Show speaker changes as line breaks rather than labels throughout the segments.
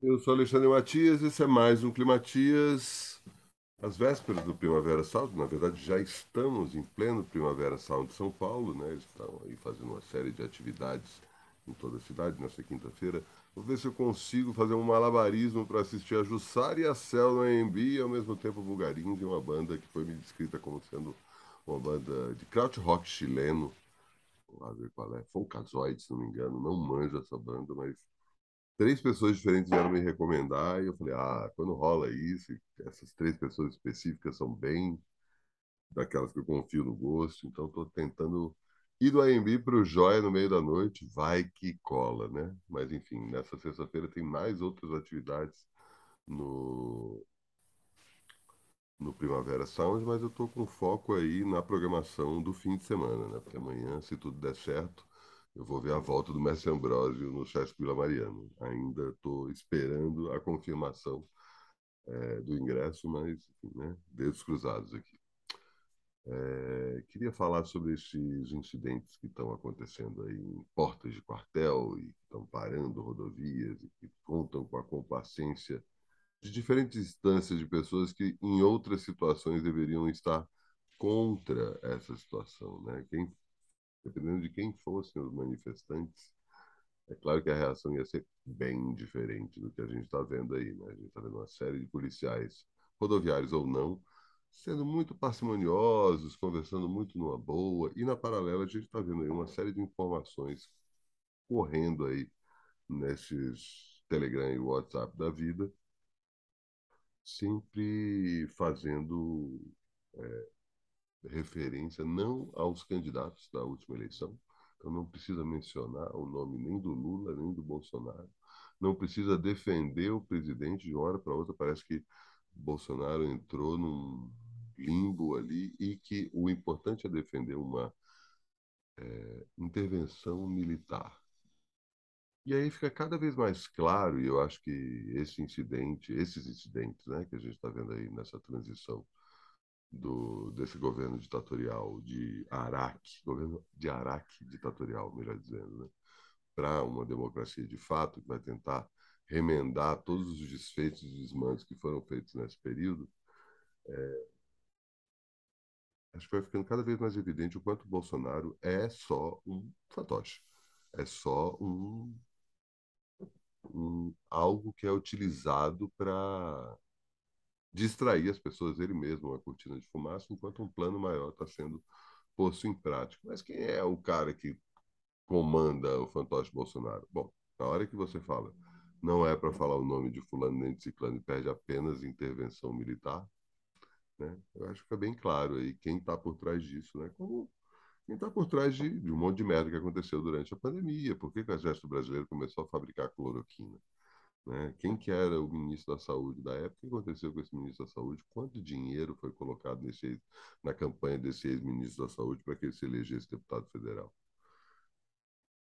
Eu sou Alexandre Matias, esse é mais um Climatias, às vésperas do Primavera Sound. Na verdade, já estamos em pleno Primavera Sound de São Paulo, né? Eles estão aí fazendo uma série de atividades em toda a cidade nessa quinta-feira. Vou ver se eu consigo fazer um malabarismo para assistir a Jussara e a Cel no AMB e ao mesmo tempo Bulgarins, uma banda que foi me descrita como sendo uma banda de kraut rock chileno. Vamos lá ver qual é. Folkazoid, se não me engano. Não manjo essa banda, mas três pessoas diferentes vieram me recomendar e eu falei, ah, quando rola isso, essas três pessoas específicas são bem daquelas que eu confio no gosto, então estou tentando ir do AMB para o Joia no meio da noite, vai que cola, né? Mas enfim, nessa sexta-feira tem mais outras atividades no, no Primavera Sound, mas eu estou com foco aí na programação do fim de semana, né? Porque amanhã, se tudo der certo, eu vou ver a volta do Mestre Ambrosio no Sesc Vila Mariano. Ainda estou esperando a confirmação é, do ingresso, mas, né? Dedos cruzados aqui. É, queria falar sobre esses incidentes que estão acontecendo aí em portas de quartel e estão parando rodovias e que contam com a complacência de diferentes instâncias de pessoas que, em outras situações, deveriam estar contra essa situação. Né? Quem, dependendo de quem fossem os manifestantes, é claro que a reação ia ser bem diferente do que a gente está vendo aí. Né? A gente está vendo uma série de policiais, rodoviários ou não, sendo muito parcimoniosos, conversando muito numa boa, e na paralela a gente está vendo aí uma série de informações correndo aí nesses Telegram e WhatsApp da vida, sempre fazendo é, referência não aos candidatos da última eleição, então não precisa mencionar o nome nem do Lula nem do Bolsonaro, não precisa defender o presidente de uma hora para outra, parece que Bolsonaro entrou num limbo ali e que o importante é defender uma é, intervenção militar. E aí fica cada vez mais claro, e eu acho que esse incidente, esses incidentes né, que a gente está vendo aí nessa transição do, desse governo ditatorial de Araque, governo de Araque ditatorial, melhor dizendo, né, para uma democracia de fato, que vai tentar remendar todos os desfeitos e desmandos que foram feitos nesse período, é, acho que vai ficando cada vez mais evidente o quanto Bolsonaro é só um fantoche, é só um um, algo que é utilizado para distrair as pessoas ele mesmo, uma cortina de fumaça, enquanto um plano maior está sendo posto em prática. Mas quem é o cara que comanda o fantoche Bolsonaro? Bom, na hora que você fala, não é para falar o nome de fulano nem de ciclano e perde apenas intervenção militar, né? Eu acho que fica bem claro aí quem está por trás disso, né? Como quem está por trás de, de, um monte de merda que aconteceu durante a pandemia. Por que, que o Exército Brasileiro começou a fabricar cloroquina? Né? Quem que era o ministro da Saúde da época? O que aconteceu com esse ministro da Saúde? Quanto dinheiro foi colocado nesse, na campanha desse ex-ministro da Saúde para que ele se elegesse deputado federal?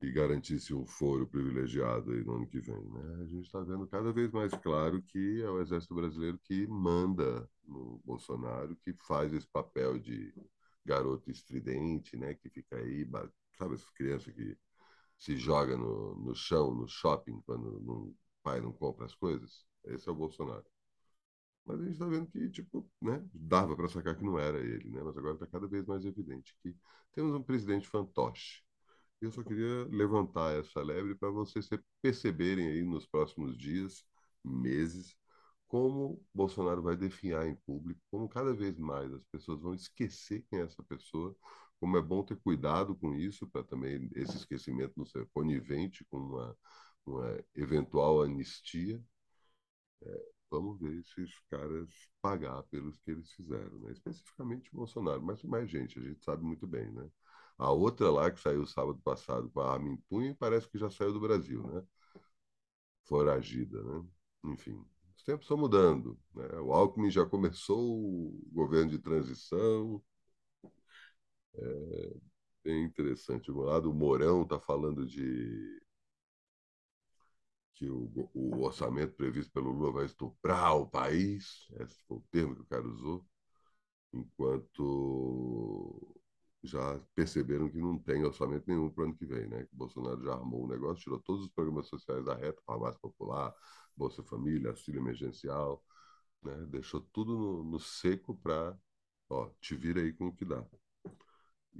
E garantisse um foro privilegiado aí no ano que vem. Né? A gente está vendo cada vez mais claro que é o Exército Brasileiro que manda no Bolsonaro, que faz esse papel de garoto estridente, né? Que fica aí, sabe, as crianças que se joga no, no chão, no shopping, quando o pai não compra as coisas. Esse é o Bolsonaro. Mas a gente está vendo que, tipo, né, dava para sacar que não era ele, né? Mas agora está cada vez mais evidente que temos um presidente fantoche. Eu só queria levantar essa lebre para vocês perceberem aí nos próximos dias, meses, como Bolsonaro vai definhar em público, como cada vez mais as pessoas vão esquecer quem é essa pessoa, como é bom ter cuidado com isso, para também esse esquecimento não ser conivente com uma, uma eventual anistia. É, vamos ver se os caras pagar pelos que eles fizeram, né? especificamente Bolsonaro, mas mais gente, a gente sabe muito bem. Né? A outra lá que saiu sábado passado com a arma em punho parece que já saiu do Brasil, né? Foragida, né? Enfim, tempos estão mudando. Né? O Alckmin já começou o governo de transição. É bem interessante. Um lado, o Mourão está falando de que o, o, orçamento previsto pelo Lula vai estuprar o país. Esse foi o termo que o cara usou. Enquanto já perceberam que não tem orçamento nenhum para o ano que vem, né? Que o Bolsonaro já armou um negócio, tirou todos os programas sociais da reta, farmácia popular, Bolsa Família, auxílio emergencial, né? Deixou tudo no, no seco para, ó, te vira aí com o que dá.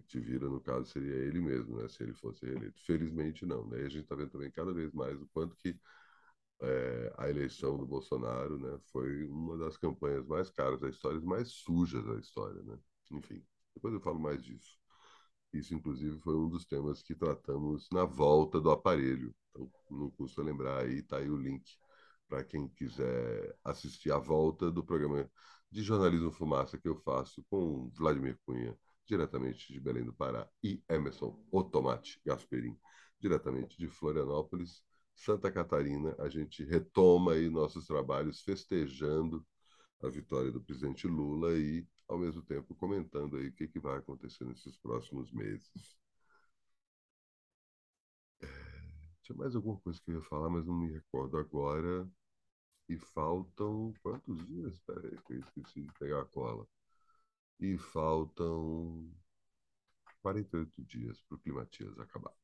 Te vira, no caso, seria ele mesmo, né? Se ele fosse reeleito. Felizmente, não, né? E a gente está vendo também cada vez mais o quanto que é, a eleição do Bolsonaro, né? Foi uma das campanhas mais caras da história, mais sujas da história, né? Enfim. Depois eu falo mais disso. Isso, inclusive, foi um dos temas que tratamos na volta do aparelho. Então, não custa lembrar aí, tá aí o link para quem quiser assistir a volta do programa de jornalismo fumaça que eu faço com Vladimir Cunha, diretamente de Belém do Pará, e Emerson Otomate Gasperin, diretamente de Florianópolis, Santa Catarina. A gente retoma aí nossos trabalhos festejando a vitória do presidente Lula e, ao mesmo tempo, comentando aí o que, que vai acontecer nesses próximos meses. Tinha mais alguma coisa que eu ia falar, mas não me recordo agora. E faltam quantos dias? Espera aí, que eu esqueci de pegar a cola. E faltam 48 dias para o Climatias acabar.